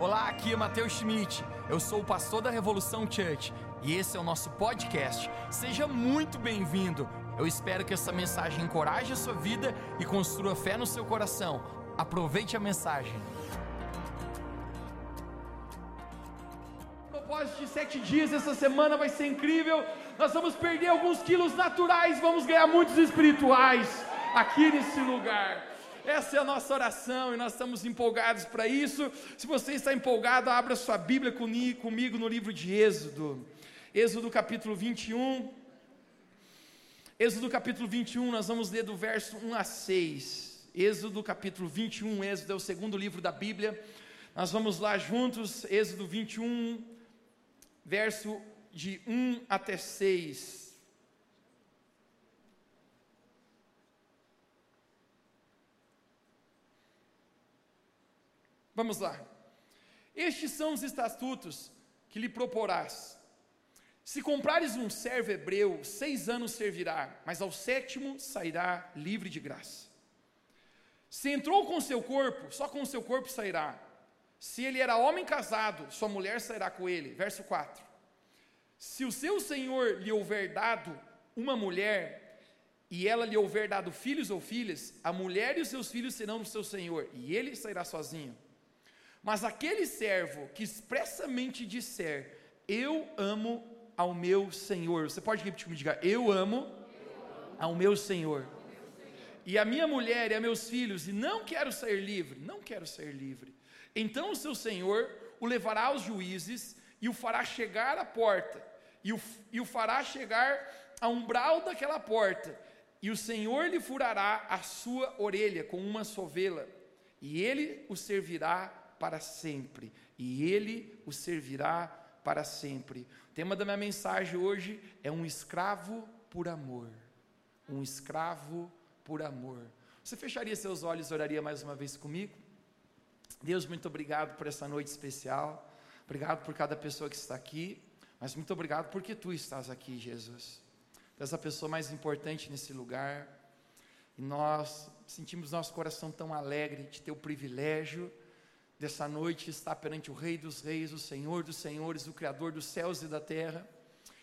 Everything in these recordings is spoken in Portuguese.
Olá, aqui é Matheus Schmidt. Eu sou o pastor da Revolução Church e esse é o nosso podcast. Seja muito bem-vindo. Eu espero que essa mensagem encoraje a sua vida e construa fé no seu coração. Aproveite a mensagem. propósito de sete dias, essa semana vai ser incrível. Nós vamos perder alguns quilos naturais, vamos ganhar muitos espirituais aqui nesse lugar. Essa é a nossa oração e nós estamos empolgados para isso. Se você está empolgado, abra sua Bíblia comigo no livro de Êxodo. Êxodo capítulo 21. Êxodo capítulo 21, nós vamos ler do verso 1 a 6. Êxodo capítulo 21, Êxodo é o segundo livro da Bíblia. Nós vamos lá juntos, Êxodo 21, verso de 1 até 6. Vamos lá. Estes são os estatutos que lhe proporás. Se comprares um servo hebreu, seis anos servirá, mas ao sétimo sairá livre de graça. Se entrou com seu corpo, só com seu corpo sairá. Se ele era homem casado, sua mulher sairá com ele. Verso 4. Se o seu senhor lhe houver dado uma mulher, e ela lhe houver dado filhos ou filhas, a mulher e os seus filhos serão do seu senhor, e ele sairá sozinho. Mas aquele servo que expressamente disser, eu amo ao meu Senhor, você pode repetir comigo, diga, eu amo ao meu Senhor. E a minha mulher e a meus filhos, e não quero sair livre, não quero sair livre. Então o seu Senhor o levará aos juízes e o fará chegar à porta, e o, e o fará chegar a umbral daquela porta, e o Senhor lhe furará a sua orelha com uma sovela, e ele o servirá para sempre, e ele o servirá para sempre. O tema da minha mensagem hoje é um escravo por amor. Um escravo por amor. Você fecharia seus olhos e oraria mais uma vez comigo? Deus, muito obrigado por essa noite especial. Obrigado por cada pessoa que está aqui. Mas muito obrigado porque tu estás aqui, Jesus. Tu és a pessoa mais importante nesse lugar. E nós sentimos nosso coração tão alegre de ter o privilégio dessa noite está perante o Rei dos Reis, o Senhor dos Senhores, o Criador dos céus e da terra.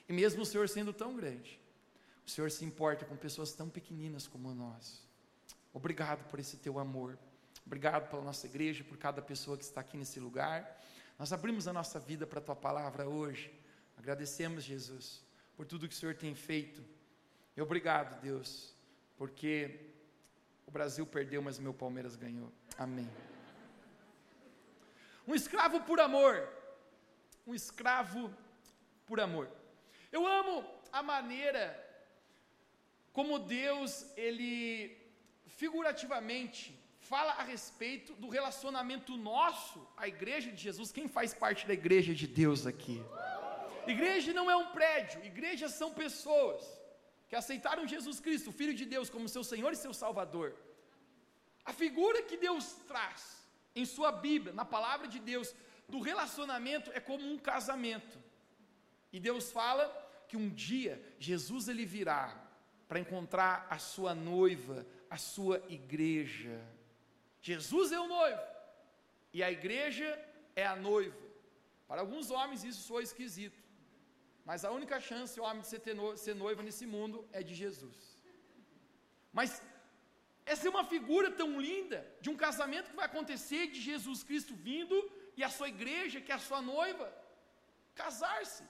E mesmo o Senhor sendo tão grande, o Senhor se importa com pessoas tão pequeninas como nós. Obrigado por esse teu amor. Obrigado pela nossa igreja, por cada pessoa que está aqui nesse lugar. Nós abrimos a nossa vida para a tua palavra hoje. Agradecemos, Jesus, por tudo que o Senhor tem feito. E obrigado, Deus, porque o Brasil perdeu, mas o meu Palmeiras ganhou. Amém. Um escravo por amor. Um escravo por amor. Eu amo a maneira como Deus, ele figurativamente fala a respeito do relacionamento nosso, a igreja de Jesus. Quem faz parte da igreja de Deus aqui? Igreja não é um prédio, igrejas são pessoas que aceitaram Jesus Cristo, Filho de Deus, como seu Senhor e seu Salvador. A figura que Deus traz em sua Bíblia, na palavra de Deus, do relacionamento é como um casamento. E Deus fala que um dia Jesus ele virá para encontrar a sua noiva, a sua igreja. Jesus é o noivo e a igreja é a noiva. Para alguns homens isso soa esquisito, mas a única chance o homem de ser noivo nesse mundo é de Jesus. Mas essa é uma figura tão linda de um casamento que vai acontecer de Jesus Cristo vindo e a sua igreja, que é a sua noiva, casar-se.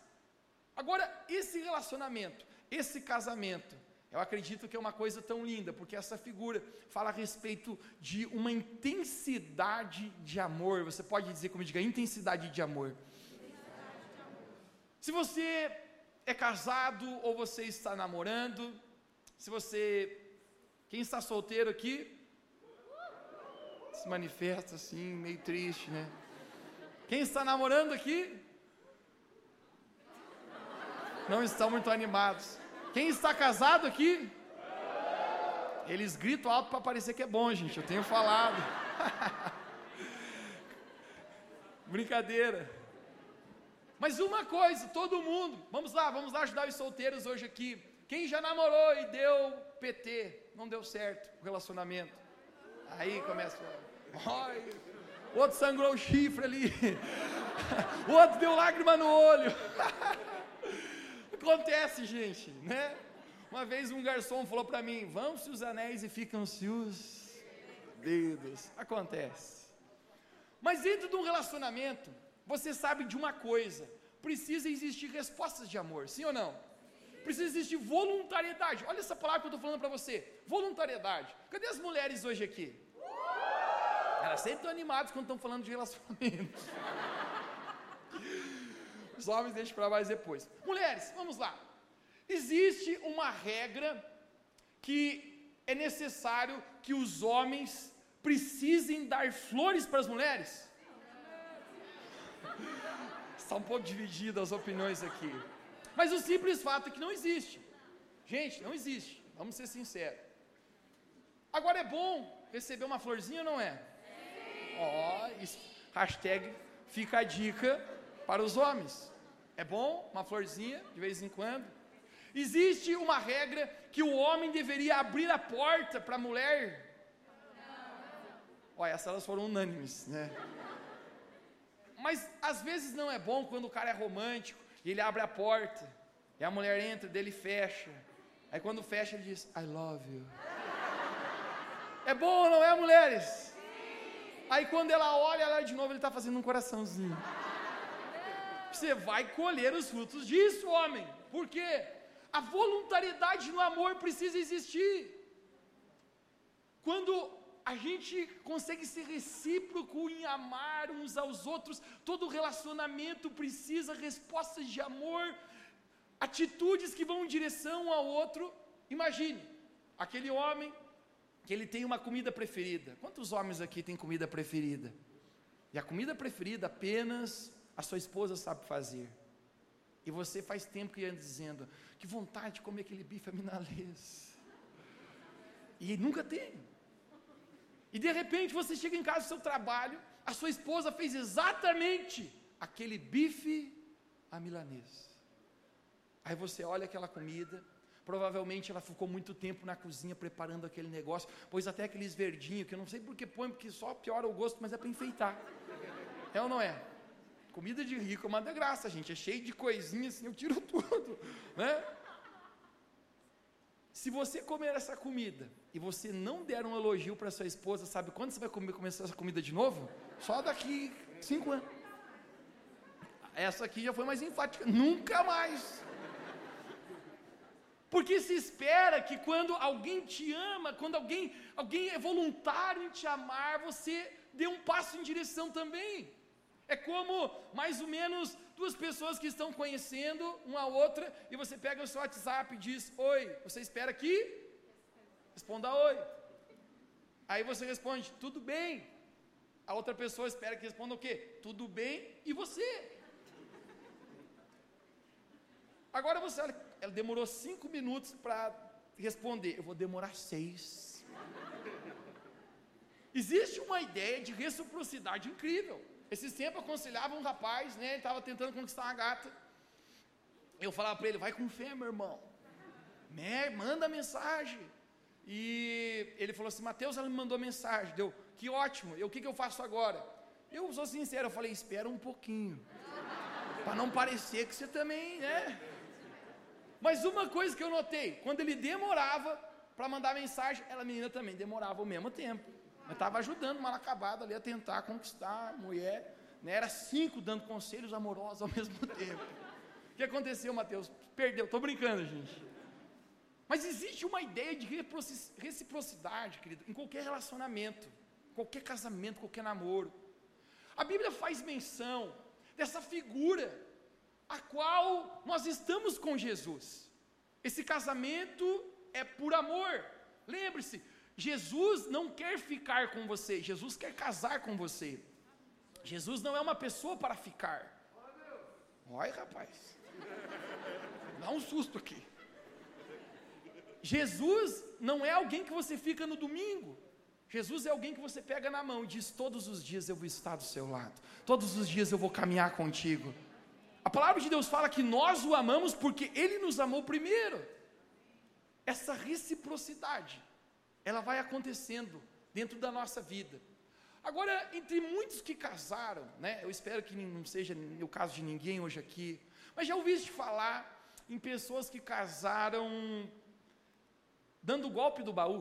Agora, esse relacionamento, esse casamento, eu acredito que é uma coisa tão linda, porque essa figura fala a respeito de uma intensidade de amor. Você pode dizer como diga, intensidade de amor. Se você é casado ou você está namorando, se você quem está solteiro aqui? Se manifesta assim, meio triste, né? Quem está namorando aqui? Não estão muito animados. Quem está casado aqui? Eles gritam alto para parecer que é bom, gente. Eu tenho falado. Brincadeira. Mas uma coisa, todo mundo, vamos lá, vamos lá ajudar os solteiros hoje aqui. Quem já namorou e deu PT, não deu certo o relacionamento. Aí começa, ai, O outro sangrou o chifre ali. O outro deu lágrima no olho. Acontece, gente, né? Uma vez um garçom falou para mim: Vão-se os anéis e ficam-se os dedos. Acontece. Mas dentro de um relacionamento, você sabe de uma coisa: precisa existir respostas de amor, sim ou não? Precisa existir voluntariedade. Olha essa palavra que eu estou falando para você: voluntariedade. Cadê as mulheres hoje aqui? Elas sempre estão animadas quando estão falando de relacionamento. Os homens deixam para mais depois. Mulheres, vamos lá. Existe uma regra que é necessário que os homens precisem dar flores para as mulheres? Está um pouco dividida as opiniões aqui. Mas o simples fato é que não existe. Gente, não existe. Vamos ser sinceros. Agora é bom receber uma florzinha ou não é? Ó, oh, hashtag fica a dica para os homens. É bom uma florzinha de vez em quando. Existe uma regra que o homem deveria abrir a porta para a mulher? Olha, essas elas foram unânimes, né? Mas às vezes não é bom quando o cara é romântico e ele abre a porta e a mulher entra, dele fecha. Aí quando fecha ele diz, I love you. É bom não é, mulheres? Aí quando ela olha, ela de novo, ele está fazendo um coraçãozinho. Você vai colher os frutos disso, homem. Por quê? A voluntariedade no amor precisa existir. Quando a gente consegue ser recíproco em amar uns aos outros, todo relacionamento precisa respostas de amor, atitudes que vão em direção ao outro. Imagine, aquele homem que ele tem uma comida preferida. Quantos homens aqui têm comida preferida? E a comida preferida apenas a sua esposa sabe fazer. E você faz tempo que anda dizendo, que vontade de comer aquele bife aminalês. E nunca tem. E de repente você chega em casa do seu trabalho, a sua esposa fez exatamente aquele bife a milanês. Aí você olha aquela comida, provavelmente ela ficou muito tempo na cozinha preparando aquele negócio, pôs até aqueles verdinhos, que eu não sei porque põe, porque só piora o gosto, mas é para enfeitar. É ou não é? Comida de rico é uma desgraça, gente. É cheio de coisinhas assim, eu tiro tudo. Né? Se você comer essa comida e você não der um elogio para sua esposa, sabe quando você vai comer, começar essa comida de novo? Só daqui cinco anos. Essa aqui já foi mais enfática. Nunca mais. Porque se espera que quando alguém te ama, quando alguém, alguém é voluntário em te amar, você dê um passo em direção também. É como mais ou menos duas pessoas que estão conhecendo uma a outra e você pega o seu WhatsApp e diz: Oi, você espera aqui? Responda oi. Aí você responde: Tudo bem. A outra pessoa espera que responda o quê? Tudo bem e você? Agora você olha, ela demorou cinco minutos para responder. Eu vou demorar seis. Existe uma ideia de reciprocidade incrível. Esses tempos aconselhava um rapaz, né? Ele estava tentando conquistar uma gata. Eu falava para ele, vai com fé, meu irmão. Né? Manda mensagem. E ele falou assim, Mateus, ela me mandou mensagem. Deu, que ótimo. Eu, o que, que eu faço agora? Eu sou sincero, eu falei, espera um pouquinho. para não parecer que você também, né? Mas uma coisa que eu notei, quando ele demorava para mandar mensagem, ela menina também demorava ao mesmo tempo. Mas estava ajudando mal acabado ali a tentar conquistar a mulher. Né? Era cinco dando conselhos amorosos ao mesmo tempo. O que aconteceu, Mateus? Perdeu. Estou brincando, gente. Mas existe uma ideia de reciprocidade, querido, em qualquer relacionamento, qualquer casamento, qualquer namoro. A Bíblia faz menção dessa figura a qual nós estamos com Jesus. Esse casamento é por amor. Lembre-se, Jesus não quer ficar com você, Jesus quer casar com você. Jesus não é uma pessoa para ficar. Olha, rapaz. Dá um susto aqui. Jesus não é alguém que você fica no domingo. Jesus é alguém que você pega na mão e diz: Todos os dias eu vou estar do seu lado, todos os dias eu vou caminhar contigo. A palavra de Deus fala que nós o amamos porque Ele nos amou primeiro. Essa reciprocidade ela vai acontecendo dentro da nossa vida. Agora, entre muitos que casaram, né? Eu espero que não seja o caso de ninguém hoje aqui, mas já ouviste falar em pessoas que casaram dando o golpe do baú?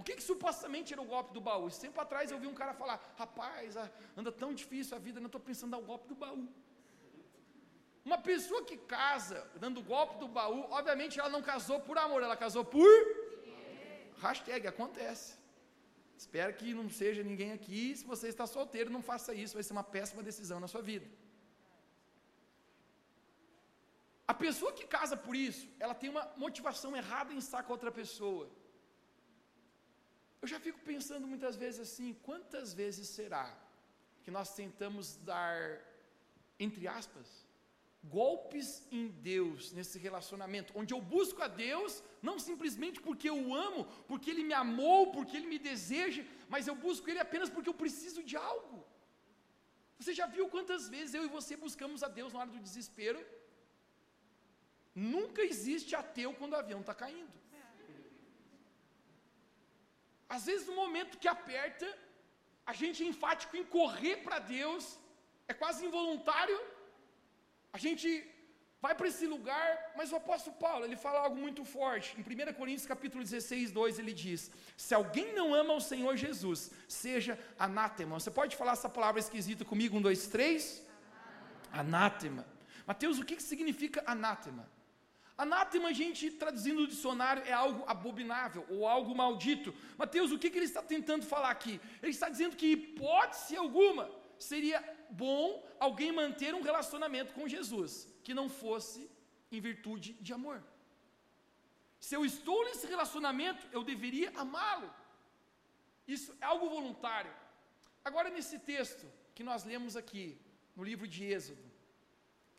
O que, que supostamente era o golpe do baú? Esse tempo atrás eu vi um cara falar: rapaz, anda tão difícil a vida, não estou pensando em dar o golpe do baú. Uma pessoa que casa dando o golpe do baú, obviamente ela não casou por amor, ela casou por. Hashtag, acontece. Espero que não seja ninguém aqui. Se você está solteiro, não faça isso, vai ser uma péssima decisão na sua vida. A pessoa que casa por isso, ela tem uma motivação errada em estar com outra pessoa. Eu já fico pensando muitas vezes assim: quantas vezes será que nós tentamos dar, entre aspas, golpes em Deus nesse relacionamento, onde eu busco a Deus, não simplesmente porque eu o amo, porque Ele me amou, porque Ele me deseja, mas eu busco Ele apenas porque eu preciso de algo. Você já viu quantas vezes eu e você buscamos a Deus na hora do desespero? Nunca existe ateu quando o avião está caindo. Às vezes, no momento que aperta, a gente é enfático em correr para Deus, é quase involuntário, a gente vai para esse lugar, mas o apóstolo Paulo, ele fala algo muito forte. Em 1 Coríntios capítulo 16, 2, ele diz: Se alguém não ama o Senhor Jesus, seja anátema. Você pode falar essa palavra esquisita comigo? Um, dois, três? Anátema. Mateus, o que, que significa anátema? Anátema, gente, traduzindo o dicionário, é algo abominável ou algo maldito. Mateus, o que, que ele está tentando falar aqui? Ele está dizendo que, hipótese alguma, seria bom alguém manter um relacionamento com Jesus que não fosse em virtude de amor. Se eu estou nesse relacionamento, eu deveria amá-lo. Isso é algo voluntário. Agora, nesse texto que nós lemos aqui, no livro de Êxodo,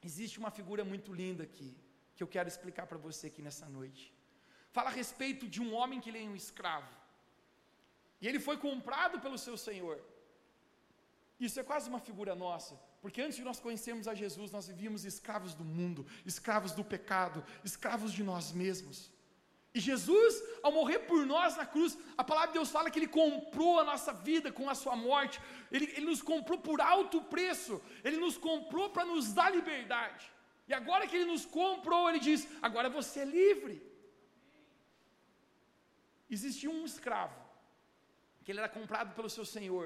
existe uma figura muito linda aqui, eu quero explicar para você aqui nessa noite. Fala a respeito de um homem que ele é um escravo. E ele foi comprado pelo seu senhor. Isso é quase uma figura nossa, porque antes de nós conhecermos a Jesus, nós vivíamos escravos do mundo, escravos do pecado, escravos de nós mesmos. E Jesus, ao morrer por nós na cruz, a palavra de Deus fala que Ele comprou a nossa vida com a Sua morte, Ele, ele nos comprou por alto preço, Ele nos comprou para nos dar liberdade. E agora que Ele nos comprou, Ele diz: agora você é livre. Existia um escravo, que ele era comprado pelo seu senhor,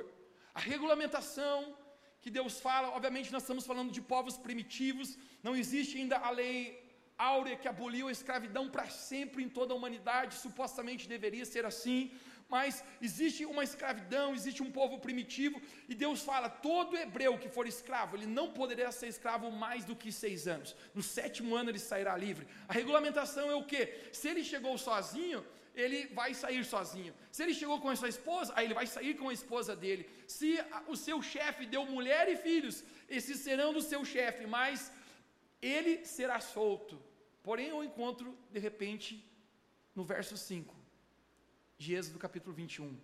a regulamentação que Deus fala, obviamente nós estamos falando de povos primitivos, não existe ainda a lei áurea que aboliu a escravidão para sempre em toda a humanidade, supostamente deveria ser assim, mas existe uma escravidão, existe um povo primitivo, e Deus fala: todo hebreu que for escravo, ele não poderia ser escravo mais do que seis anos, no sétimo ano ele sairá livre. A regulamentação é o que? Se ele chegou sozinho, ele vai sair sozinho. Se ele chegou com a sua esposa, aí ele vai sair com a esposa dele. Se o seu chefe deu mulher e filhos, esses serão do seu chefe, mas ele será solto. Porém, eu encontro, de repente, no verso 5 de Êxodo capítulo 21.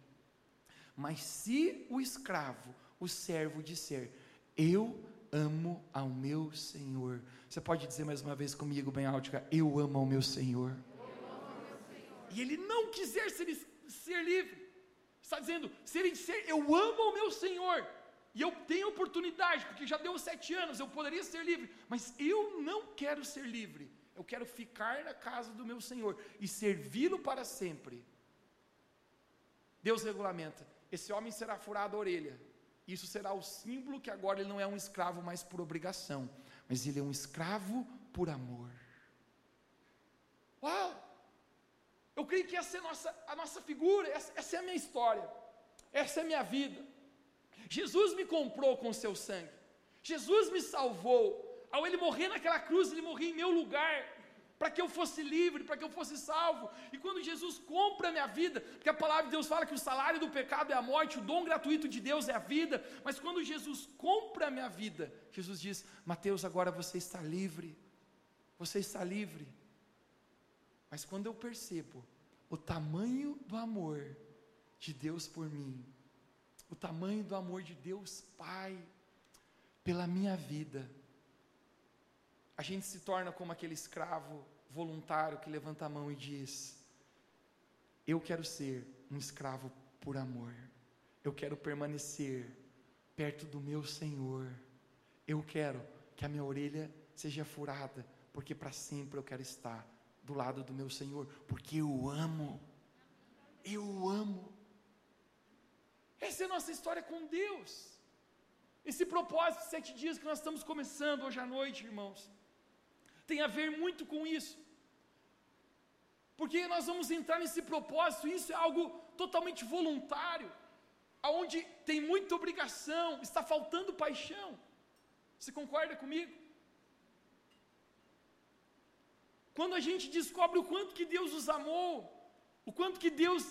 Mas se o escravo, o servo disser, eu amo ao meu Senhor. Você pode dizer mais uma vez comigo, bem alto, eu amo ao meu Senhor e ele não quiser ser, ser livre, está dizendo: se ele disser, eu amo o meu Senhor, e eu tenho oportunidade, porque já deu sete anos, eu poderia ser livre, mas eu não quero ser livre, eu quero ficar na casa do meu Senhor e servi-lo para sempre. Deus regulamenta: esse homem será furado a orelha. Isso será o símbolo que agora ele não é um escravo mais por obrigação, mas ele é um escravo por amor. Uau! Eu creio que essa é a nossa, a nossa figura, essa, essa é a minha história, essa é a minha vida. Jesus me comprou com seu sangue, Jesus me salvou. Ao ele morrer naquela cruz, ele morreu em meu lugar, para que eu fosse livre, para que eu fosse salvo. E quando Jesus compra a minha vida, porque a palavra de Deus fala que o salário do pecado é a morte, o dom gratuito de Deus é a vida, mas quando Jesus compra a minha vida, Jesus diz: Mateus, agora você está livre, você está livre. Mas quando eu percebo o tamanho do amor de Deus por mim, o tamanho do amor de Deus Pai pela minha vida, a gente se torna como aquele escravo voluntário que levanta a mão e diz: Eu quero ser um escravo por amor. eu quero permanecer perto do meu Senhor. Eu quero que a minha orelha seja furada, porque para sempre eu quero estar do lado do meu Senhor, porque eu amo. Eu amo. Essa é a nossa história com Deus. Esse propósito de sete dias que nós estamos começando hoje à noite, irmãos, tem a ver muito com isso. Porque nós vamos entrar nesse propósito, isso é algo totalmente voluntário, aonde tem muita obrigação, está faltando paixão. Você concorda comigo? Quando a gente descobre o quanto que Deus nos amou, o quanto que Deus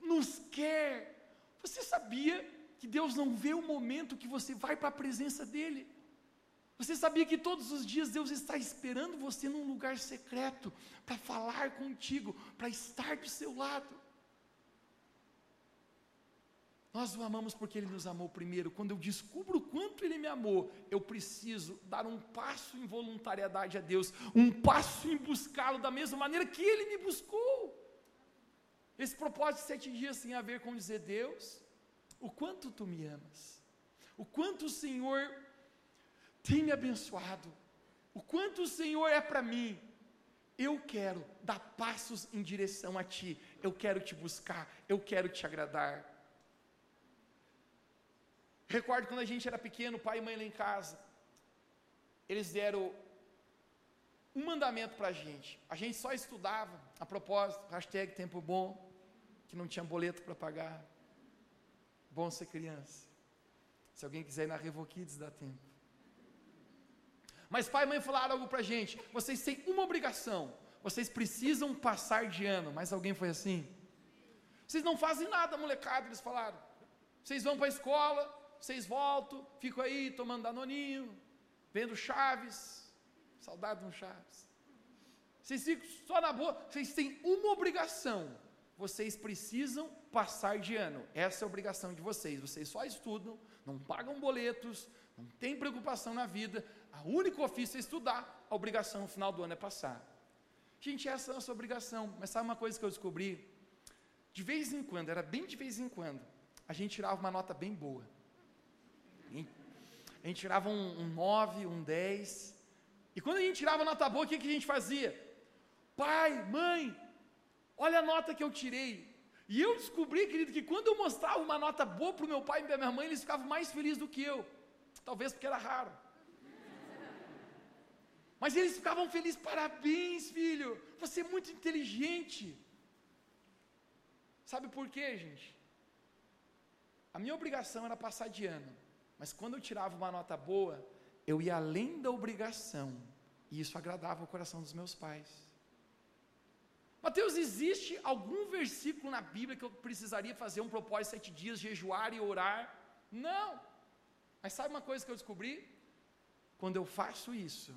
nos quer, você sabia que Deus não vê o momento que você vai para a presença dEle? Você sabia que todos os dias Deus está esperando você num lugar secreto para falar contigo, para estar do seu lado? Nós o amamos porque Ele nos amou primeiro. Quando eu descubro o quanto Ele me amou, eu preciso dar um passo em voluntariedade a Deus, um passo em buscá-lo da mesma maneira que Ele me buscou. Esse propósito de sete dias tem a ver com dizer: Deus, o quanto tu me amas, o quanto o Senhor tem me abençoado, o quanto o Senhor é para mim. Eu quero dar passos em direção a Ti, eu quero te buscar, eu quero te agradar. Recordo quando a gente era pequeno, pai e mãe lá em casa, eles deram um mandamento para a gente. A gente só estudava, a propósito, hashtag tempo bom, que não tinha boleto para pagar. Bom ser criança. Se alguém quiser ir na Revoquides, dá tempo. Mas pai e mãe falaram algo para a gente: vocês têm uma obrigação, vocês precisam passar de ano. Mas alguém foi assim? Vocês não fazem nada, molecada, eles falaram. Vocês vão para a escola, vocês voltam, ficam aí tomando danoninho, vendo Chaves, saudade de um Chaves. Vocês ficam só na boa, vocês têm uma obrigação, vocês precisam passar de ano, essa é a obrigação de vocês, vocês só estudam, não pagam boletos, não tem preocupação na vida, a único ofício é estudar, a obrigação no final do ano é passar. Gente, essa é a nossa obrigação, mas sabe uma coisa que eu descobri? De vez em quando, era bem de vez em quando, a gente tirava uma nota bem boa. A gente tirava um, 9, um 10. E quando a gente tirava nota boa, o que, que a gente fazia? Pai, mãe, olha a nota que eu tirei. E eu descobri, querido, que quando eu mostrava uma nota boa para o meu pai e para minha mãe, eles ficavam mais felizes do que eu. Talvez porque era raro. Mas eles ficavam felizes, parabéns, filho. Você é muito inteligente. Sabe por quê, gente? A minha obrigação era passar de ano. Mas quando eu tirava uma nota boa, eu ia além da obrigação. E isso agradava o coração dos meus pais. Mateus, existe algum versículo na Bíblia que eu precisaria fazer um propósito sete dias, jejuar e orar? Não. Mas sabe uma coisa que eu descobri? Quando eu faço isso,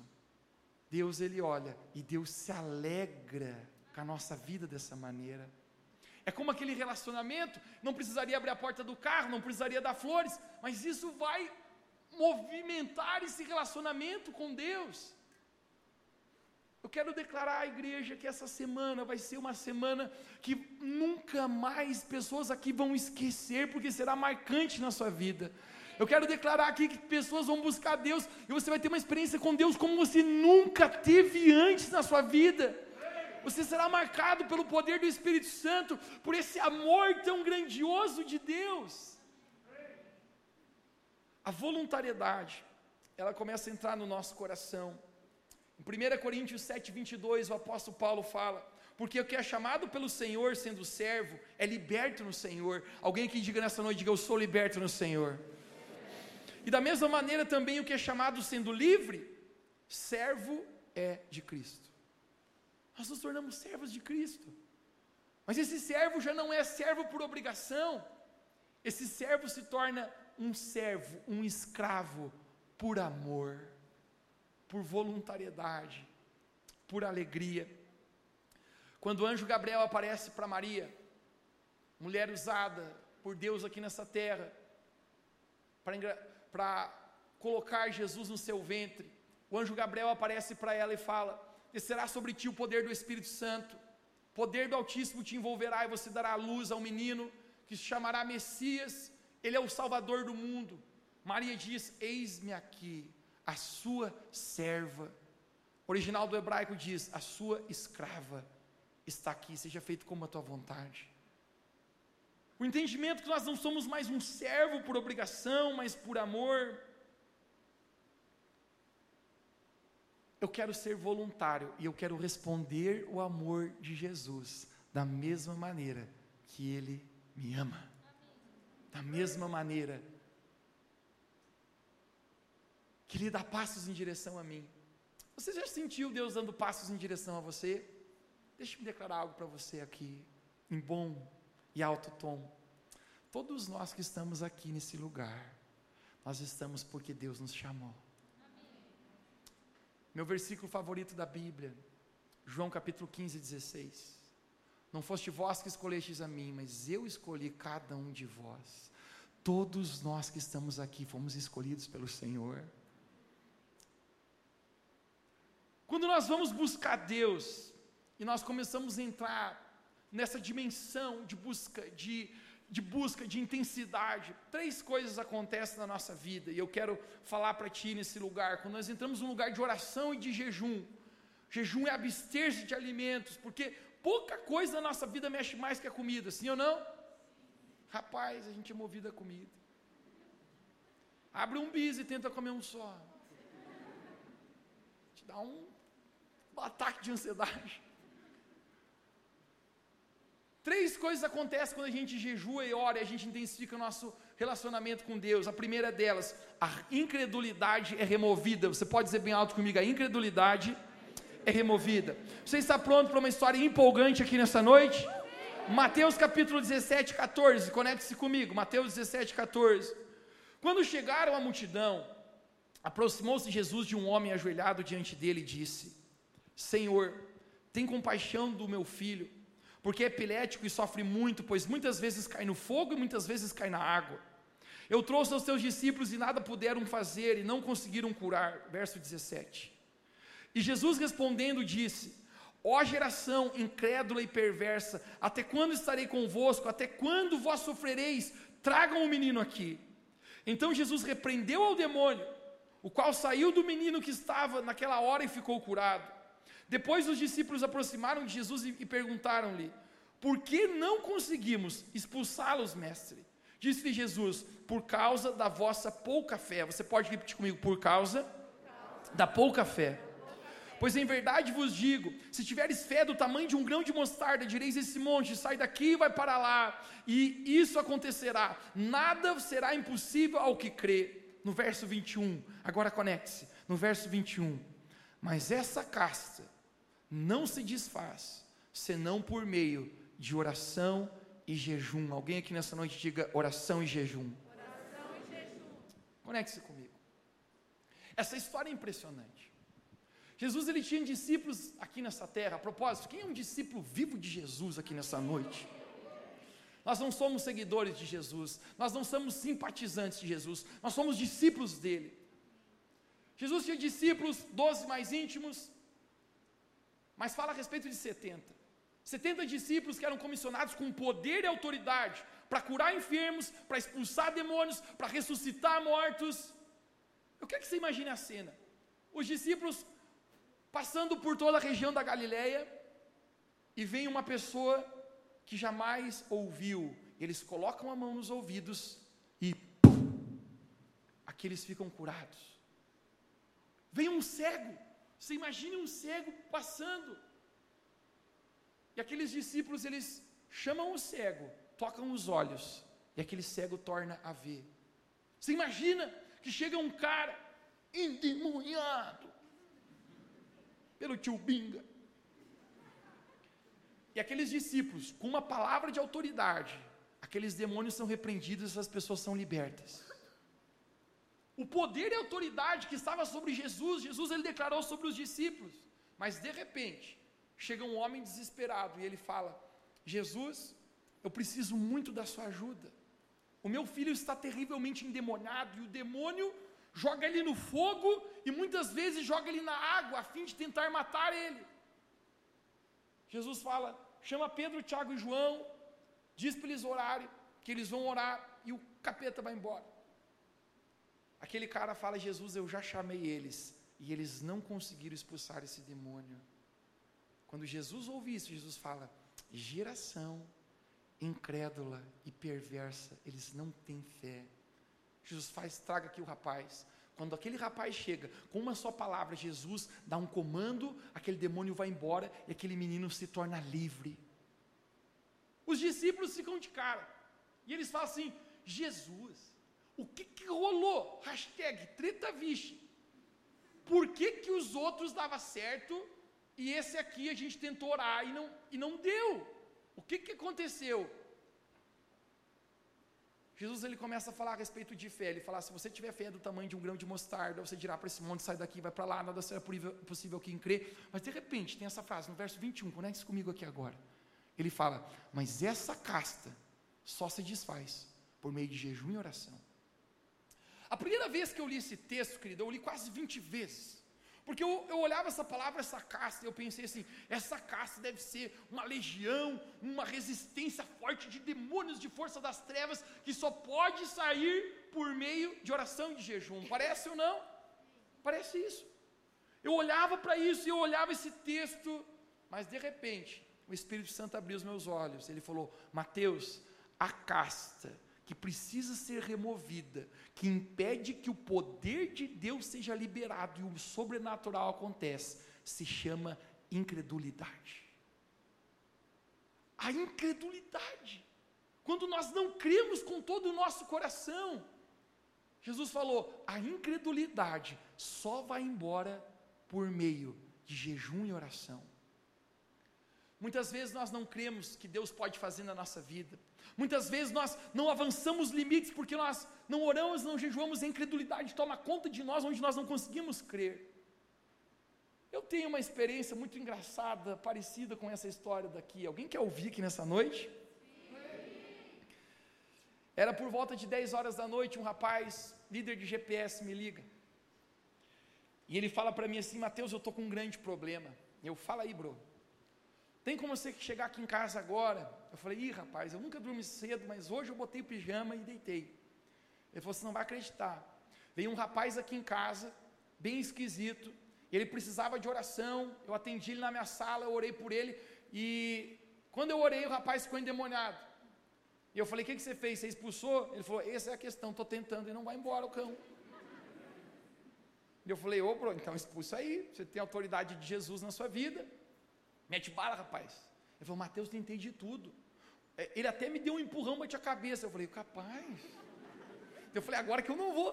Deus ele olha e Deus se alegra com a nossa vida dessa maneira. É como aquele relacionamento, não precisaria abrir a porta do carro, não precisaria dar flores, mas isso vai movimentar esse relacionamento com Deus. Eu quero declarar à igreja que essa semana vai ser uma semana que nunca mais pessoas aqui vão esquecer, porque será marcante na sua vida. Eu quero declarar aqui que pessoas vão buscar Deus e você vai ter uma experiência com Deus como você nunca teve antes na sua vida você será marcado pelo poder do Espírito Santo, por esse amor tão grandioso de Deus. A voluntariedade, ela começa a entrar no nosso coração. Em 1 Coríntios 7, 22, o apóstolo Paulo fala: Porque o que é chamado pelo Senhor, sendo servo, é liberto no Senhor. Alguém que diga nessa noite, diga: Eu sou liberto no Senhor. E da mesma maneira também o que é chamado sendo livre, servo é de Cristo nós nos tornamos servos de Cristo. Mas esse servo já não é servo por obrigação, esse servo se torna um servo, um escravo por amor, por voluntariedade, por alegria. Quando o anjo Gabriel aparece para Maria, mulher usada por Deus aqui nessa terra, para colocar Jesus no seu ventre, o anjo Gabriel aparece para ela e fala: descerá sobre ti o poder do Espírito Santo, poder do Altíssimo te envolverá e você dará luz ao menino que se chamará Messias, Ele é o Salvador do mundo. Maria diz: Eis-me aqui, a sua serva. O original do hebraico diz: A sua escrava está aqui, seja feito como a tua vontade. O entendimento que nós não somos mais um servo por obrigação, mas por amor. Eu quero ser voluntário e eu quero responder o amor de Jesus da mesma maneira que Ele me ama. Da mesma maneira que Ele dá passos em direção a mim. Você já sentiu Deus dando passos em direção a você? Deixa-me declarar algo para você aqui, em bom e alto tom. Todos nós que estamos aqui nesse lugar, nós estamos porque Deus nos chamou. Meu versículo favorito da Bíblia, João capítulo 15, 16. Não foste vós que escolhestes a mim, mas eu escolhi cada um de vós. Todos nós que estamos aqui fomos escolhidos pelo Senhor. Quando nós vamos buscar Deus e nós começamos a entrar nessa dimensão de busca, de, de busca, de intensidade, três coisas acontecem na nossa vida e eu quero falar para ti nesse lugar. Quando nós entramos num lugar de oração e de jejum, jejum é abster-se de alimentos, porque pouca coisa na nossa vida mexe mais que a comida, sim ou não? Rapaz, a gente é movido a comida. Abre um bis e tenta comer um só. Te dá um um ataque de ansiedade. Três coisas acontecem quando a gente jejua e ora e a gente intensifica o nosso relacionamento com Deus. A primeira delas, a incredulidade é removida. Você pode dizer bem alto comigo: a incredulidade é removida. Você está pronto para uma história empolgante aqui nessa noite? Mateus capítulo 17, 14. Conecte-se comigo. Mateus 17, 14. Quando chegaram a multidão, aproximou-se Jesus de um homem ajoelhado diante dele e disse: Senhor, tem compaixão do meu filho, porque é epilético e sofre muito, pois muitas vezes cai no fogo e muitas vezes cai na água. Eu trouxe aos teus discípulos e nada puderam fazer e não conseguiram curar. Verso 17. E Jesus respondendo disse: Ó geração incrédula e perversa, até quando estarei convosco? Até quando vós sofrereis? Tragam o menino aqui. Então Jesus repreendeu ao demônio, o qual saiu do menino que estava naquela hora e ficou curado. Depois os discípulos aproximaram de Jesus e, e perguntaram-lhe: Por que não conseguimos expulsá-los, mestre? Disse-lhe Jesus: Por causa da vossa pouca fé. Você pode repetir comigo: Por causa da pouca fé. Pois em verdade vos digo: se tiveres fé do tamanho de um grão de mostarda, direis esse monte, sai daqui e vai para lá, e isso acontecerá. Nada será impossível ao que crê. No verso 21, agora conecte-se. No verso 21, mas essa casta não se desfaz senão por meio de oração e jejum. Alguém aqui nessa noite diga oração e jejum. Oração e jejum. Conecte-se comigo. Essa história é impressionante. Jesus ele tinha discípulos aqui nessa terra. A propósito, quem é um discípulo vivo de Jesus aqui nessa noite? Nós não somos seguidores de Jesus, nós não somos simpatizantes de Jesus, nós somos discípulos dele. Jesus tinha discípulos, doze mais íntimos, mas fala a respeito de 70. 70 discípulos que eram comissionados com poder e autoridade para curar enfermos, para expulsar demônios, para ressuscitar mortos. Eu quero que você imagine a cena. Os discípulos passando por toda a região da Galileia e vem uma pessoa que jamais ouviu. Eles colocam a mão nos ouvidos e pum, aqueles ficam curados. Vem um cego você imagine um cego passando. E aqueles discípulos, eles chamam o cego, tocam os olhos, e aquele cego torna a ver. Você imagina que chega um cara endemoniado pelo tio Binga. E aqueles discípulos, com uma palavra de autoridade, aqueles demônios são repreendidos e as pessoas são libertas o poder e a autoridade que estava sobre Jesus, Jesus ele declarou sobre os discípulos. Mas de repente, chega um homem desesperado e ele fala: Jesus, eu preciso muito da sua ajuda. O meu filho está terrivelmente endemoniado e o demônio joga ele no fogo e muitas vezes joga ele na água a fim de tentar matar ele. Jesus fala: chama Pedro, Tiago e João, diz para eles orarem, que eles vão orar, e o capeta vai embora. Aquele cara fala: Jesus, eu já chamei eles, e eles não conseguiram expulsar esse demônio. Quando Jesus ouve isso, Jesus fala: geração incrédula e perversa, eles não têm fé. Jesus faz, traga aqui o rapaz. Quando aquele rapaz chega, com uma só palavra, Jesus dá um comando, aquele demônio vai embora e aquele menino se torna livre. Os discípulos ficam de cara. E eles falam assim: Jesus, o que, que rolou? Hashtag treta vixe. Por que, que os outros davam certo e esse aqui a gente tentou orar e não, e não deu? O que, que aconteceu? Jesus ele começa a falar a respeito de fé. Ele fala: se você tiver fé do tamanho de um grão de mostarda, você dirá para esse monte: sai daqui, vai para lá, nada será possível quem crê. Mas de repente tem essa frase no verso 21, conecte-se comigo aqui agora. Ele fala: mas essa casta só se desfaz por meio de jejum e oração. A primeira vez que eu li esse texto, querido, eu li quase 20 vezes. Porque eu, eu olhava essa palavra, essa casta, e eu pensei assim: essa casta deve ser uma legião, uma resistência forte de demônios de força das trevas, que só pode sair por meio de oração e de jejum. Parece ou não? Parece isso. Eu olhava para isso e eu olhava esse texto, mas de repente, o Espírito Santo abriu os meus olhos. Ele falou: Mateus, a casta que precisa ser removida, que impede que o poder de Deus seja liberado e o sobrenatural acontece, se chama incredulidade. A incredulidade. Quando nós não cremos com todo o nosso coração. Jesus falou: a incredulidade só vai embora por meio de jejum e oração. Muitas vezes nós não cremos que Deus pode fazer na nossa vida. Muitas vezes nós não avançamos limites porque nós não oramos, não jejuamos, a incredulidade toma conta de nós onde nós não conseguimos crer. Eu tenho uma experiência muito engraçada, parecida com essa história daqui. Alguém quer ouvir aqui nessa noite? Era por volta de 10 horas da noite, um rapaz, líder de GPS, me liga. E ele fala para mim assim: Mateus, eu estou com um grande problema. Eu falo aí, bro. Tem como você chegar aqui em casa agora? Eu falei, ih, rapaz, eu nunca dormi cedo, mas hoje eu botei o pijama e deitei. Ele falou, você não vai acreditar. Veio um rapaz aqui em casa, bem esquisito, ele precisava de oração, eu atendi ele na minha sala, eu orei por ele, e quando eu orei, o rapaz ficou endemoniado. E eu falei, o que, que você fez? Você expulsou? Ele falou, essa é a questão, estou tentando, e não vai embora o cão. E eu falei, ô, bro, então expulsa aí, você tem autoridade de Jesus na sua vida. Mete bala, rapaz. Ele falou, Mateus, tentei de tudo. É, ele até me deu um empurrão, bate a cabeça. Eu falei, capaz. Eu falei, agora que eu não vou.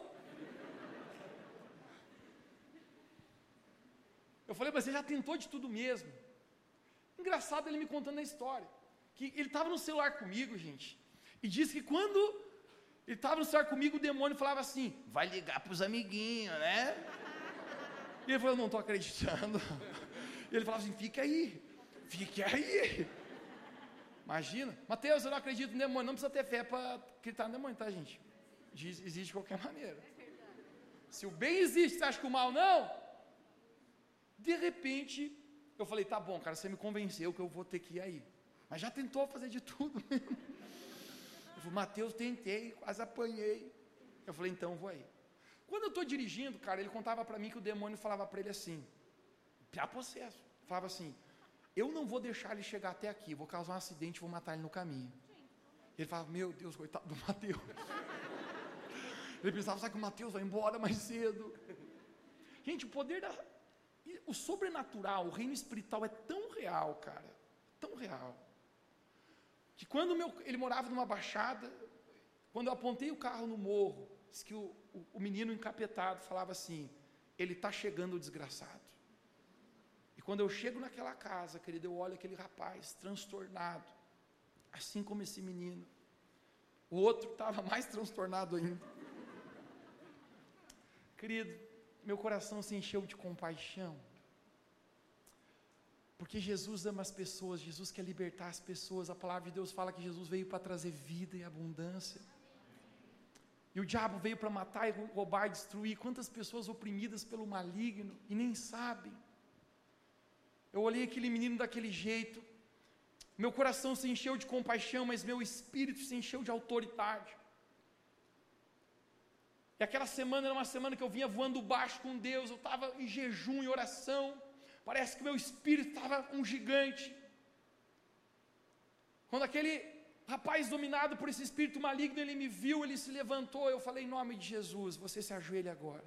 Eu falei, mas você já tentou de tudo mesmo. Engraçado ele me contando a história. Que ele estava no celular comigo, gente. E disse que quando ele estava no celular comigo, o demônio falava assim: vai ligar para os amiguinhos, né? E ele falou: não estou acreditando. E ele falava assim: fica aí, fique aí. Imagina, Mateus, eu não acredito no demônio, não precisa ter fé para acreditar no demônio, tá, gente? Diz, existe de qualquer maneira. Se o bem existe, você acha que o mal não? De repente, eu falei: tá bom, cara, você me convenceu que eu vou ter que ir aí. Mas já tentou fazer de tudo mesmo. Eu falei: Mateus, tentei, quase apanhei. Eu falei: então vou aí. Quando eu estou dirigindo, cara, ele contava para mim que o demônio falava para ele assim: já possesso. Falava assim: eu não vou deixar ele chegar até aqui, vou causar um acidente, vou matar ele no caminho. Ele falava: meu Deus, coitado do Mateus. Ele pensava: sabe que o Mateus vai embora mais cedo? Gente, o poder da. O sobrenatural, o reino espiritual é tão real, cara. Tão real. Que quando meu, ele morava numa baixada, quando eu apontei o carro no morro, disse que o, o, o menino encapetado falava assim: ele está chegando o desgraçado quando eu chego naquela casa, querido, eu olho aquele rapaz transtornado, assim como esse menino. O outro estava mais transtornado ainda. Querido, meu coração se encheu de compaixão. Porque Jesus ama as pessoas, Jesus quer libertar as pessoas. A palavra de Deus fala que Jesus veio para trazer vida e abundância. E o diabo veio para matar roubar e destruir. Quantas pessoas oprimidas pelo maligno e nem sabem. Eu olhei aquele menino daquele jeito, meu coração se encheu de compaixão, mas meu espírito se encheu de autoridade. E aquela semana era uma semana que eu vinha voando baixo com Deus, eu estava em jejum e oração. Parece que meu espírito estava um gigante. Quando aquele rapaz dominado por esse espírito maligno, ele me viu, ele se levantou, eu falei em nome de Jesus, você se ajoelha agora.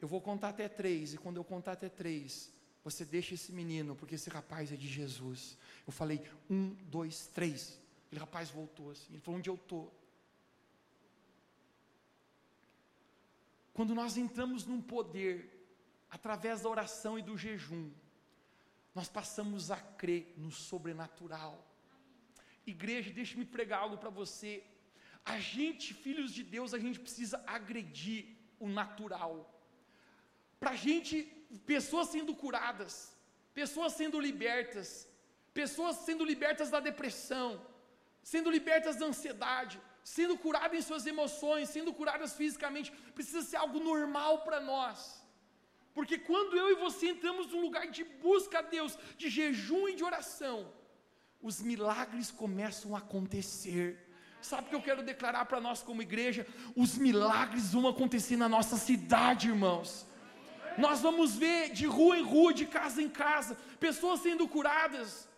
Eu vou contar até três, e quando eu contar até três, você deixa esse menino, porque esse rapaz é de Jesus. Eu falei, um, dois, três. Aquele rapaz voltou assim, ele falou, onde eu estou? Quando nós entramos num poder, através da oração e do jejum, nós passamos a crer no sobrenatural. Igreja, deixe-me pregar algo para você. A gente, filhos de Deus, a gente precisa agredir o natural. Para gente, pessoas sendo curadas, pessoas sendo libertas, pessoas sendo libertas da depressão, sendo libertas da ansiedade, sendo curadas em suas emoções, sendo curadas fisicamente, precisa ser algo normal para nós. Porque quando eu e você entramos num lugar de busca a Deus, de jejum e de oração, os milagres começam a acontecer. Sabe o que eu quero declarar para nós como igreja? Os milagres vão acontecer na nossa cidade, irmãos. Nós vamos ver de rua em rua, de casa em casa, pessoas sendo curadas.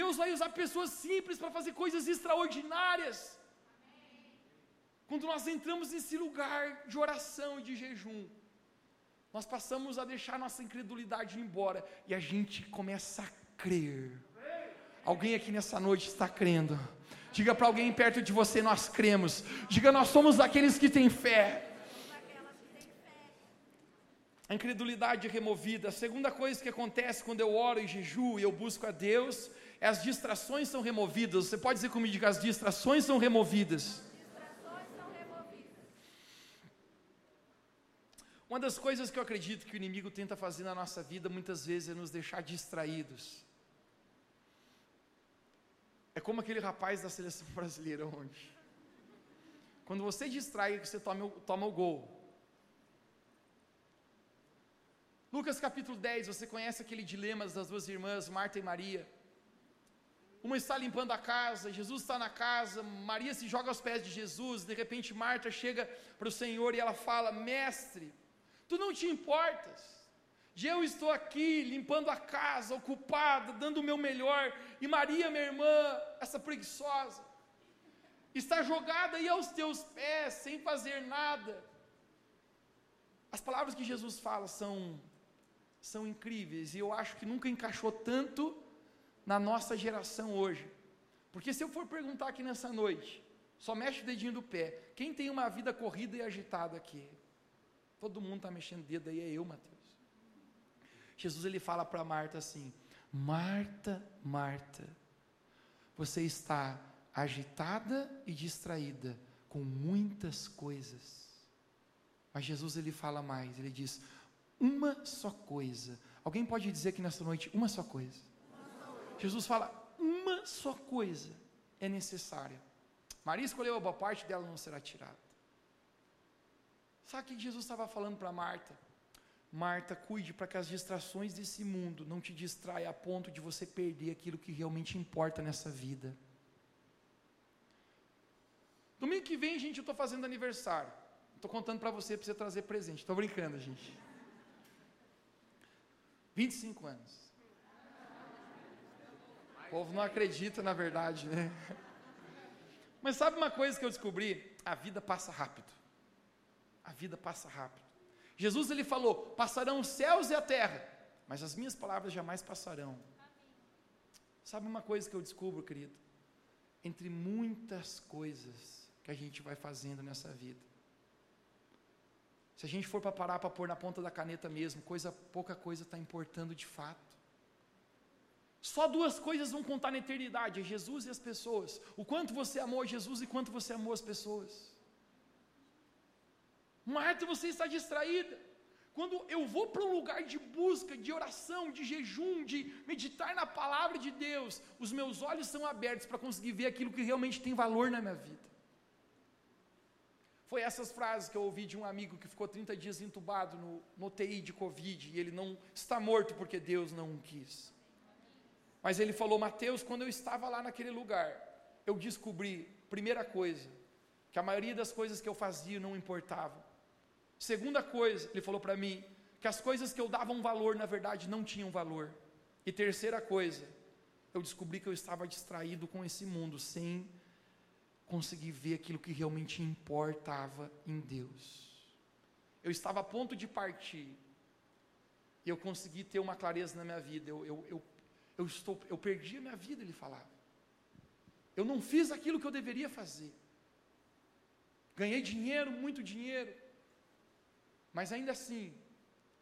Deus vai usar pessoas simples para fazer coisas extraordinárias. Quando nós entramos nesse lugar de oração e de jejum, nós passamos a deixar nossa incredulidade embora e a gente começa a crer. Alguém aqui nessa noite está crendo. Diga para alguém perto de você: Nós cremos. Diga, nós somos aqueles que têm fé. A incredulidade removida. A segunda coisa que acontece quando eu oro e jejuo e eu busco a Deus é as distrações são removidas. Você pode dizer comigo, diga, as distrações são removidas. Uma das coisas que eu acredito que o inimigo tenta fazer na nossa vida muitas vezes é nos deixar distraídos. É como aquele rapaz da seleção brasileira onde quando você distrai, você toma, toma o gol. Lucas capítulo 10, você conhece aquele dilema das duas irmãs, Marta e Maria. Uma está limpando a casa, Jesus está na casa, Maria se joga aos pés de Jesus, de repente Marta chega para o Senhor e ela fala: Mestre, Tu não te importas. De eu estou aqui limpando a casa, ocupada, dando o meu melhor, e Maria, minha irmã, essa preguiçosa, está jogada aí aos teus pés, sem fazer nada. As palavras que Jesus fala são, são incríveis, e eu acho que nunca encaixou tanto na nossa geração hoje. Porque se eu for perguntar aqui nessa noite, só mexe o dedinho do pé, quem tem uma vida corrida e agitada aqui? Todo mundo está mexendo dedo aí, é eu, Mateus. Jesus ele fala para Marta assim: Marta, Marta, você está agitada e distraída com muitas coisas. Mas Jesus ele fala mais, ele diz: uma só coisa. Alguém pode dizer aqui nessa noite uma só coisa? Jesus fala: uma só coisa é necessária. Maria escolheu a boa parte dela não será tirada. Sabe o que Jesus estava falando para Marta? Marta, cuide para que as distrações desse mundo não te distraia a ponto de você perder aquilo que realmente importa nessa vida. Domingo que vem, gente, eu estou fazendo aniversário. Estou contando para você, para você trazer presente. Estou brincando, gente. 25 anos. O povo não acredita, na verdade, né? Mas sabe uma coisa que eu descobri? A vida passa rápido a vida passa rápido. Jesus ele falou: passarão os céus e a terra, mas as minhas palavras jamais passarão. Sabe uma coisa que eu descubro, querido? Entre muitas coisas que a gente vai fazendo nessa vida. Se a gente for para parar para pôr na ponta da caneta mesmo, coisa pouca coisa está importando de fato. Só duas coisas vão contar na eternidade: é Jesus e as pessoas. O quanto você amou Jesus e quanto você amou as pessoas. Marta, você está distraída. Quando eu vou para um lugar de busca, de oração, de jejum, de meditar na palavra de Deus, os meus olhos são abertos para conseguir ver aquilo que realmente tem valor na minha vida. Foi essas frases que eu ouvi de um amigo que ficou 30 dias entubado no, no TI de Covid e ele não está morto porque Deus não o quis. Mas ele falou: Mateus, quando eu estava lá naquele lugar, eu descobri, primeira coisa, que a maioria das coisas que eu fazia não importava. Segunda coisa, ele falou para mim que as coisas que eu dava um valor, na verdade, não tinham valor. E terceira coisa, eu descobri que eu estava distraído com esse mundo, sem conseguir ver aquilo que realmente importava em Deus. Eu estava a ponto de partir, e eu consegui ter uma clareza na minha vida. Eu, eu, eu, eu, estou, eu perdi a minha vida, ele falava. Eu não fiz aquilo que eu deveria fazer. Ganhei dinheiro, muito dinheiro, mas ainda assim,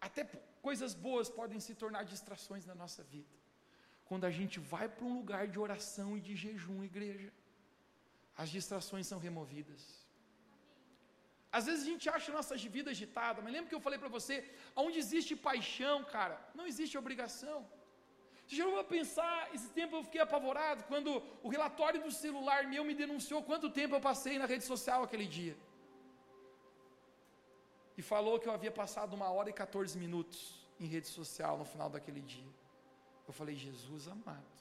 até coisas boas podem se tornar distrações na nossa vida. Quando a gente vai para um lugar de oração e de jejum, igreja, as distrações são removidas. Às vezes a gente acha a nossa vida agitada, mas lembra que eu falei para você, onde existe paixão, cara, não existe obrigação. Você já vai pensar, esse tempo eu fiquei apavorado quando o relatório do celular meu me denunciou quanto tempo eu passei na rede social aquele dia e falou que eu havia passado uma hora e 14 minutos em rede social no final daquele dia. Eu falei, Jesus amado,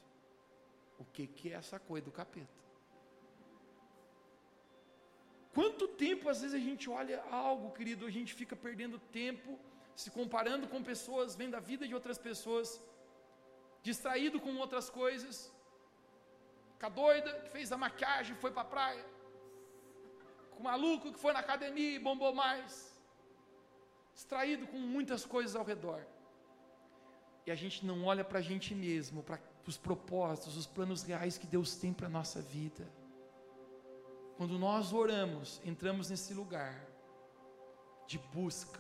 o que, que é essa coisa do capeta? Quanto tempo às vezes a gente olha algo, querido, a gente fica perdendo tempo, se comparando com pessoas, vendo a vida de outras pessoas, distraído com outras coisas, com a doida que fez a maquiagem, foi para a praia, com o maluco que foi na academia e bombou mais, distraído com muitas coisas ao redor. E a gente não olha para a gente mesmo, para os propósitos, os planos reais que Deus tem para a nossa vida. Quando nós oramos, entramos nesse lugar de busca.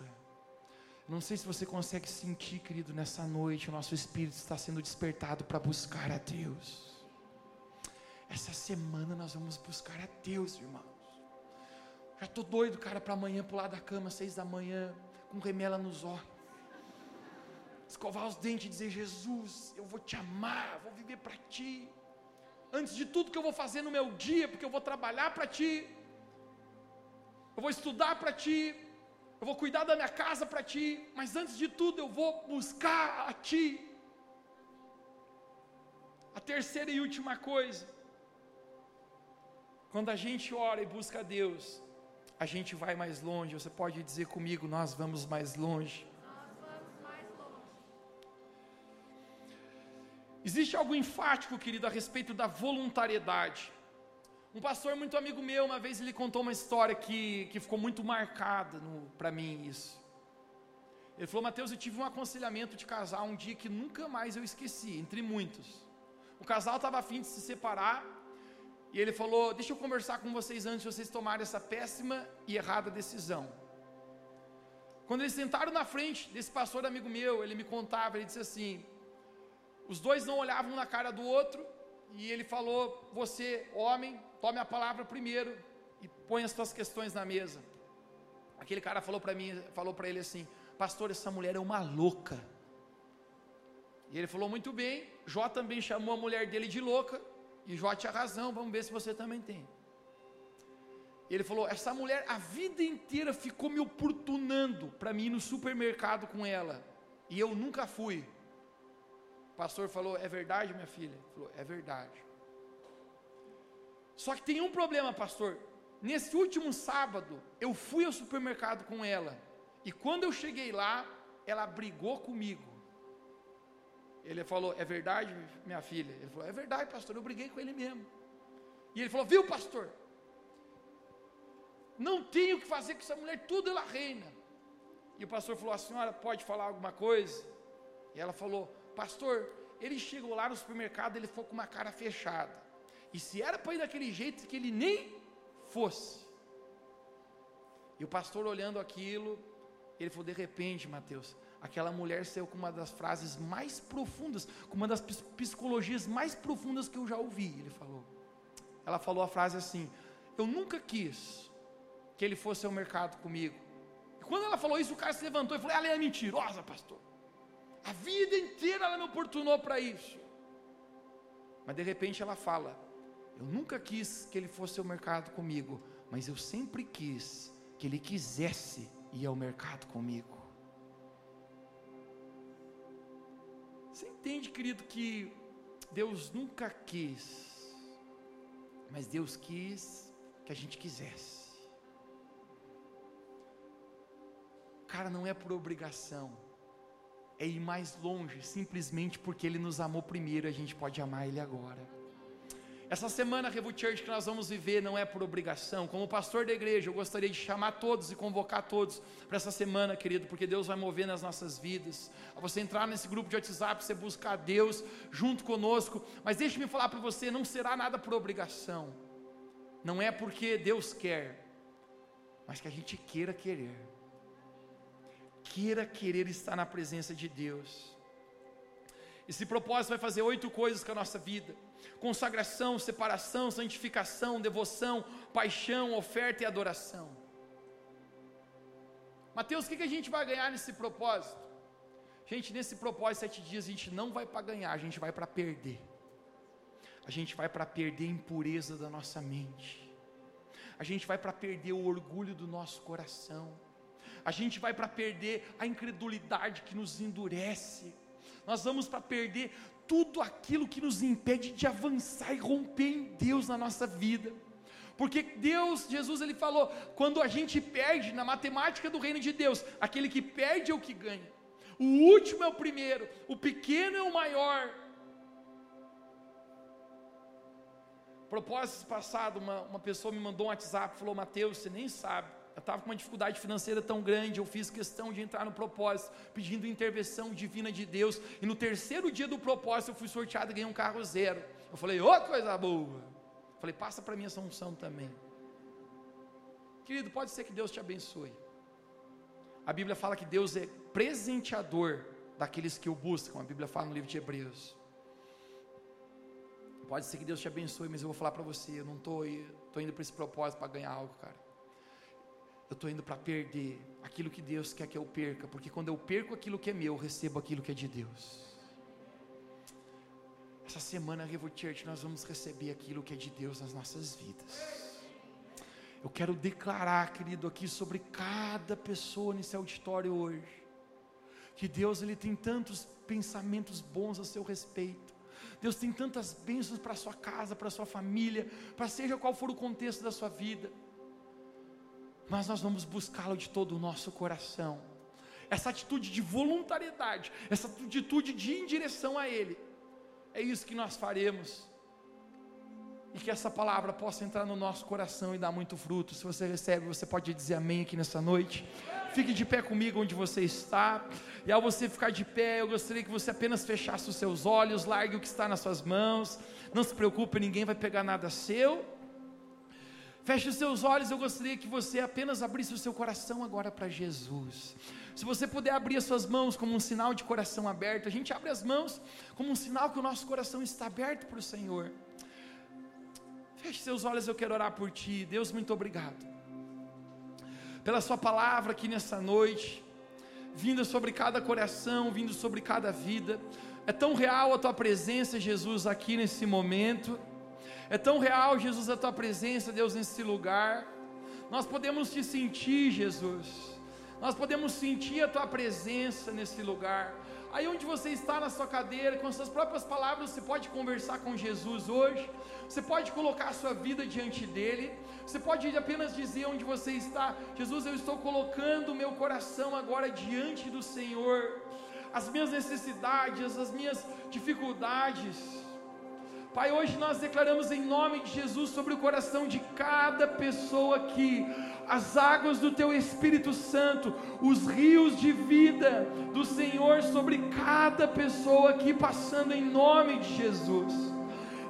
Não sei se você consegue sentir, querido, nessa noite, o nosso espírito está sendo despertado para buscar a Deus. Essa semana nós vamos buscar a Deus, irmãos. Já estou doido, cara, para amanhã pular da cama, seis da manhã, com remela nos olhos. Escovar os dentes e dizer: Jesus, eu vou te amar, vou viver para ti. Antes de tudo que eu vou fazer no meu dia, porque eu vou trabalhar para ti, eu vou estudar para ti, eu vou cuidar da minha casa para ti, mas antes de tudo eu vou buscar a ti. A terceira e última coisa, quando a gente ora e busca a Deus, a gente vai mais longe. Você pode dizer comigo, nós vamos mais longe. Existe algo enfático, querido, a respeito da voluntariedade. Um pastor muito amigo meu, uma vez ele contou uma história que, que ficou muito marcada para mim isso. Ele falou, Mateus, eu tive um aconselhamento de casal um dia que nunca mais eu esqueci, entre muitos. O casal estava afim de se separar, e ele falou: Deixa eu conversar com vocês antes de vocês tomarem essa péssima e errada decisão. Quando eles sentaram na frente desse pastor amigo meu, ele me contava, ele disse assim: os dois não olhavam na cara do outro, e ele falou: Você, homem, tome a palavra primeiro e põe as suas questões na mesa. Aquele cara falou para mim, falou para ele assim: Pastor, essa mulher é uma louca. E ele falou muito bem. Jó também chamou a mulher dele de louca. E Jó tinha razão, vamos ver se você também tem. Ele falou: Essa mulher a vida inteira ficou me oportunando para mim ir no supermercado com ela. E eu nunca fui. Pastor falou: É verdade, minha filha? Falou: É verdade. Só que tem um problema, pastor. Nesse último sábado, eu fui ao supermercado com ela. E quando eu cheguei lá, ela brigou comigo. Ele falou: É verdade, minha filha? Ele falou: É verdade, pastor. Eu briguei com ele mesmo. E ele falou: Viu, pastor? Não tenho o que fazer com essa mulher, tudo ela reina. E o pastor falou: A senhora pode falar alguma coisa? E ela falou: Pastor, ele chegou lá no supermercado, ele foi com uma cara fechada. E se era para ir daquele jeito, que ele nem fosse. E o pastor olhando aquilo, ele falou: De repente, Mateus, aquela mulher saiu com uma das frases mais profundas, com uma das psicologias mais profundas que eu já ouvi. Ele falou. Ela falou a frase assim: Eu nunca quis que ele fosse ao mercado comigo. E quando ela falou isso, o cara se levantou e falou: Ela é mentirosa, pastor. A vida inteira ela me oportunou para isso. Mas de repente ela fala: Eu nunca quis que ele fosse ao mercado comigo, mas eu sempre quis que ele quisesse ir ao mercado comigo. Você entende, querido, que Deus nunca quis, mas Deus quis que a gente quisesse. Cara, não é por obrigação, é ir mais longe, simplesmente porque Ele nos amou primeiro, a gente pode amar Ele agora. Essa semana Revo Church que nós vamos viver não é por obrigação. Como pastor da igreja, eu gostaria de chamar todos e convocar todos para essa semana, querido, porque Deus vai mover nas nossas vidas. A você entrar nesse grupo de WhatsApp, você buscar Deus junto conosco. Mas deixe-me falar para você, não será nada por obrigação. Não é porque Deus quer, mas que a gente queira querer. Queira querer estar na presença de Deus. Esse propósito vai fazer oito coisas com a nossa vida consagração, separação, santificação, devoção, paixão, oferta e adoração. Mateus, o que a gente vai ganhar nesse propósito? Gente, nesse propósito, sete dias, a gente não vai para ganhar, a gente vai para perder. A gente vai para perder a impureza da nossa mente. A gente vai para perder o orgulho do nosso coração. A gente vai para perder a incredulidade que nos endurece. Nós vamos para perder tudo aquilo que nos impede de avançar e romper em Deus na nossa vida. Porque Deus, Jesus, ele falou: quando a gente perde, na matemática do reino de Deus, aquele que perde é o que ganha. O último é o primeiro, o pequeno é o maior. Propósito passado, uma, uma pessoa me mandou um WhatsApp, falou: Mateus, você nem sabe eu estava com uma dificuldade financeira tão grande, eu fiz questão de entrar no propósito, pedindo intervenção divina de Deus, e no terceiro dia do propósito eu fui sorteado e ganhei um carro zero. Eu falei, ô oh, coisa boa! Eu falei, passa para mim essa unção também. Querido, pode ser que Deus te abençoe. A Bíblia fala que Deus é presenteador daqueles que o buscam, a Bíblia fala no livro de Hebreus. Pode ser que Deus te abençoe, mas eu vou falar para você, eu não estou indo para esse propósito para ganhar algo, cara eu estou indo para perder aquilo que Deus quer que eu perca, porque quando eu perco aquilo que é meu, eu recebo aquilo que é de Deus. Essa semana, Revo Church, nós vamos receber aquilo que é de Deus nas nossas vidas. Eu quero declarar, querido, aqui sobre cada pessoa nesse auditório hoje, que Deus ele tem tantos pensamentos bons a seu respeito. Deus tem tantas bênçãos para sua casa, para sua família, para seja qual for o contexto da sua vida mas nós vamos buscá-lo de todo o nosso coração. Essa atitude de voluntariedade, essa atitude de ir em direção a Ele, é isso que nós faremos. E que essa palavra possa entrar no nosso coração e dar muito fruto. Se você recebe, você pode dizer amém aqui nessa noite. Fique de pé comigo onde você está. E ao você ficar de pé, eu gostaria que você apenas fechasse os seus olhos, largue o que está nas suas mãos. Não se preocupe, ninguém vai pegar nada seu. Feche os seus olhos, eu gostaria que você apenas abrisse o seu coração agora para Jesus. Se você puder abrir as suas mãos como um sinal de coração aberto, a gente abre as mãos como um sinal que o nosso coração está aberto para o Senhor. Feche seus olhos, eu quero orar por ti. Deus, muito obrigado. Pela Sua palavra aqui nessa noite, vinda sobre cada coração, vindo sobre cada vida. É tão real a Tua presença, Jesus, aqui nesse momento. É tão real, Jesus, a tua presença, Deus, nesse lugar. Nós podemos te sentir, Jesus. Nós podemos sentir a tua presença nesse lugar. Aí onde você está na sua cadeira, com suas próprias palavras, você pode conversar com Jesus hoje. Você pode colocar a sua vida diante dele. Você pode apenas dizer onde você está: Jesus, eu estou colocando o meu coração agora diante do Senhor. As minhas necessidades, as minhas dificuldades Pai, hoje nós declaramos em nome de Jesus sobre o coração de cada pessoa aqui, as águas do Teu Espírito Santo, os rios de vida do Senhor sobre cada pessoa aqui, passando em nome de Jesus.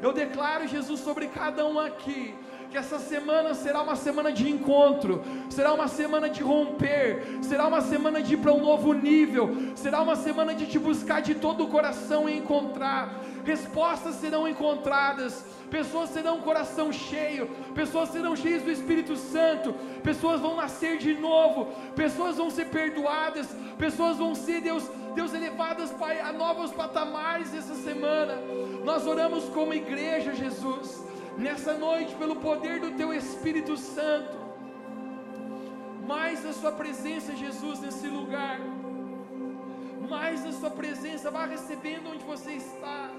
Eu declaro, Jesus, sobre cada um aqui, que essa semana será uma semana de encontro, será uma semana de romper, será uma semana de ir para um novo nível, será uma semana de te buscar de todo o coração e encontrar. Respostas serão encontradas, pessoas serão um coração cheio, pessoas serão cheias do Espírito Santo, pessoas vão nascer de novo, pessoas vão ser perdoadas, pessoas vão ser, Deus, Deus, elevadas, Pai, a novos patamares essa semana. Nós oramos como igreja, Jesus nessa noite, pelo poder do Teu Espírito Santo, mais a Sua presença, Jesus, nesse lugar, mais a Sua presença, vá recebendo onde você está.